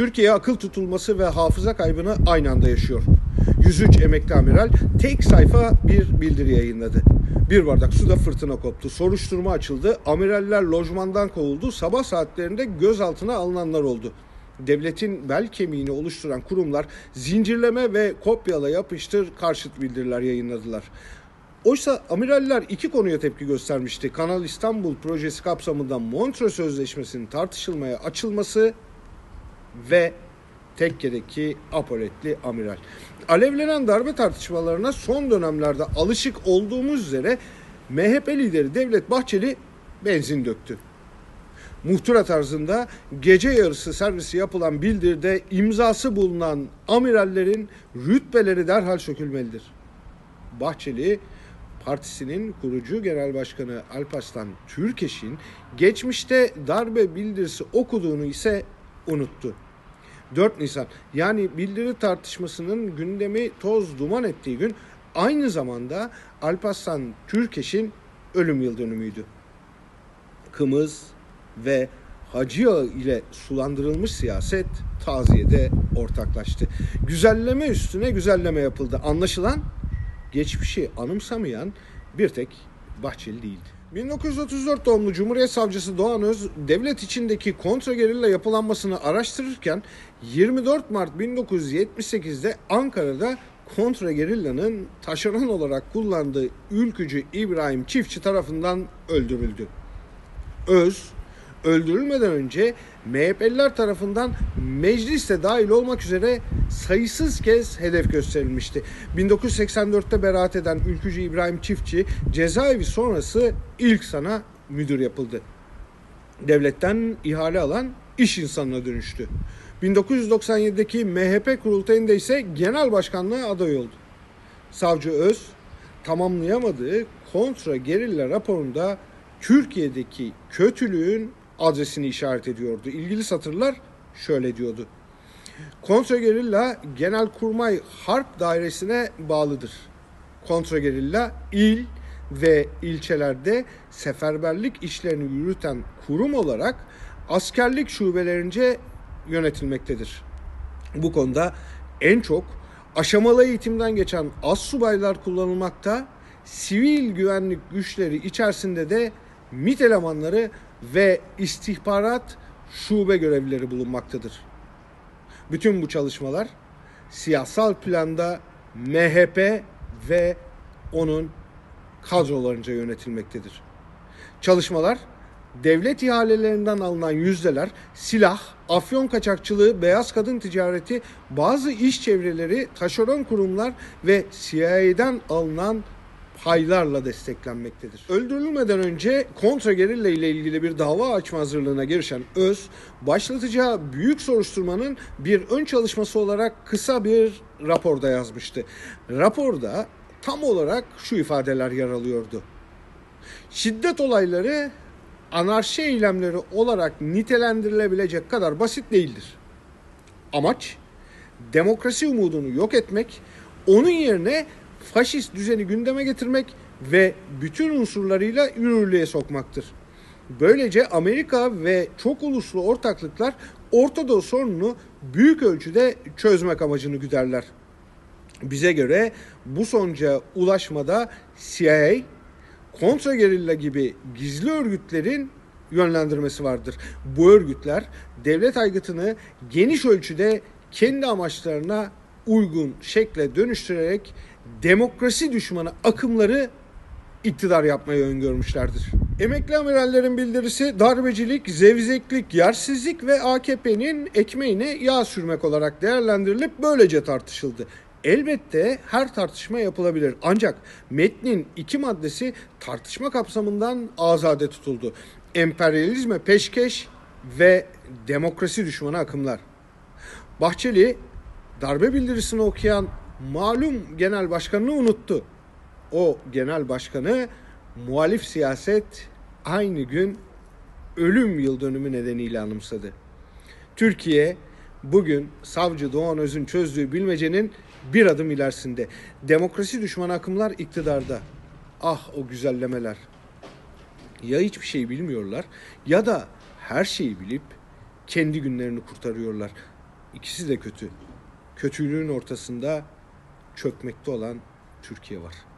Türkiye akıl tutulması ve hafıza kaybını aynı anda yaşıyor. 103 emekli amiral tek sayfa bir bildiri yayınladı. Bir bardak suda fırtına koptu. Soruşturma açıldı. Amiraller lojmandan kovuldu. Sabah saatlerinde gözaltına alınanlar oldu. Devletin bel kemiğini oluşturan kurumlar zincirleme ve kopyala yapıştır karşıt bildiriler yayınladılar. Oysa amiraller iki konuya tepki göstermişti. Kanal İstanbul projesi kapsamında Montreux Sözleşmesi'nin tartışılmaya açılması ve tekkedeki apoletli amiral. Alevlenen darbe tartışmalarına son dönemlerde alışık olduğumuz üzere MHP lideri Devlet Bahçeli benzin döktü. Muhtıra tarzında gece yarısı servisi yapılan bildirde imzası bulunan amirallerin rütbeleri derhal sökülmelidir. Bahçeli partisinin kurucu genel başkanı Alparslan Türkeş'in geçmişte darbe bildirisi okuduğunu ise unuttu. 4 Nisan yani bildiri tartışmasının gündemi toz duman ettiği gün aynı zamanda Alparslan Türkeş'in ölüm yıl dönümüydü. Kımız ve Hacı Yağı ile sulandırılmış siyaset taziyede ortaklaştı. Güzelleme üstüne güzelleme yapıldı. Anlaşılan geçmişi anımsamayan bir tek Bahçeli değildi. 1934 doğumlu Cumhuriyet Savcısı Doğan Öz, devlet içindeki kontragerilla yapılanmasını araştırırken 24 Mart 1978'de Ankara'da kontragerillanın taşeron olarak kullandığı ülkücü İbrahim Çiftçi tarafından öldürüldü. Öz, öldürülmeden önce MHP'liler tarafından mecliste dahil olmak üzere sayısız kez hedef gösterilmişti. 1984'te beraat eden ülkücü İbrahim Çiftçi cezaevi sonrası ilk sana müdür yapıldı. Devletten ihale alan iş insanına dönüştü. 1997'deki MHP kurultayında ise genel başkanlığa aday oldu. Savcı Öz tamamlayamadığı kontra gerilla raporunda Türkiye'deki kötülüğün adresini işaret ediyordu. İlgili satırlar şöyle diyordu. Kontragerilla Genelkurmay Harp Dairesi'ne bağlıdır. Kontragerilla il ve ilçelerde seferberlik işlerini yürüten kurum olarak askerlik şubelerince yönetilmektedir. Bu konuda en çok aşamalı eğitimden geçen az subaylar kullanılmakta, sivil güvenlik güçleri içerisinde de MİT elemanları ve istihbarat şube görevlileri bulunmaktadır. Bütün bu çalışmalar siyasal planda MHP ve onun kadrolarınca yönetilmektedir. Çalışmalar devlet ihalelerinden alınan yüzdeler, silah, afyon kaçakçılığı, beyaz kadın ticareti, bazı iş çevreleri, taşeron kurumlar ve CIA'den alınan paylarla desteklenmektedir. Öldürülmeden önce kontra gerilla ile ilgili bir dava açma hazırlığına girişen Öz, başlatacağı büyük soruşturmanın bir ön çalışması olarak kısa bir raporda yazmıştı. Raporda tam olarak şu ifadeler yer alıyordu. Şiddet olayları anarşi eylemleri olarak nitelendirilebilecek kadar basit değildir. Amaç demokrasi umudunu yok etmek, onun yerine faşist düzeni gündeme getirmek ve bütün unsurlarıyla yürürlüğe sokmaktır. Böylece Amerika ve çok uluslu ortaklıklar Orta Doğu sorununu büyük ölçüde çözmek amacını güderler. Bize göre bu sonuca ulaşmada CIA, kontra gerilla gibi gizli örgütlerin yönlendirmesi vardır. Bu örgütler devlet aygıtını geniş ölçüde kendi amaçlarına uygun şekle dönüştürerek demokrasi düşmanı akımları iktidar yapmayı öngörmüşlerdir. Emekli amirallerin bildirisi darbecilik, zevzeklik, yersizlik ve AKP'nin ekmeğine yağ sürmek olarak değerlendirilip böylece tartışıldı. Elbette her tartışma yapılabilir ancak metnin iki maddesi tartışma kapsamından azade tutuldu. Emperyalizme peşkeş ve demokrasi düşmanı akımlar. Bahçeli darbe bildirisini okuyan malum genel başkanını unuttu. O genel başkanı muhalif siyaset aynı gün ölüm yıl dönümü nedeniyle anımsadı. Türkiye bugün savcı Doğan Öz'ün çözdüğü bilmecenin bir adım ilerisinde. Demokrasi düşman akımlar iktidarda. Ah o güzellemeler. Ya hiçbir şey bilmiyorlar ya da her şeyi bilip kendi günlerini kurtarıyorlar. İkisi de kötü. Kötülüğün ortasında çökmekte olan Türkiye var.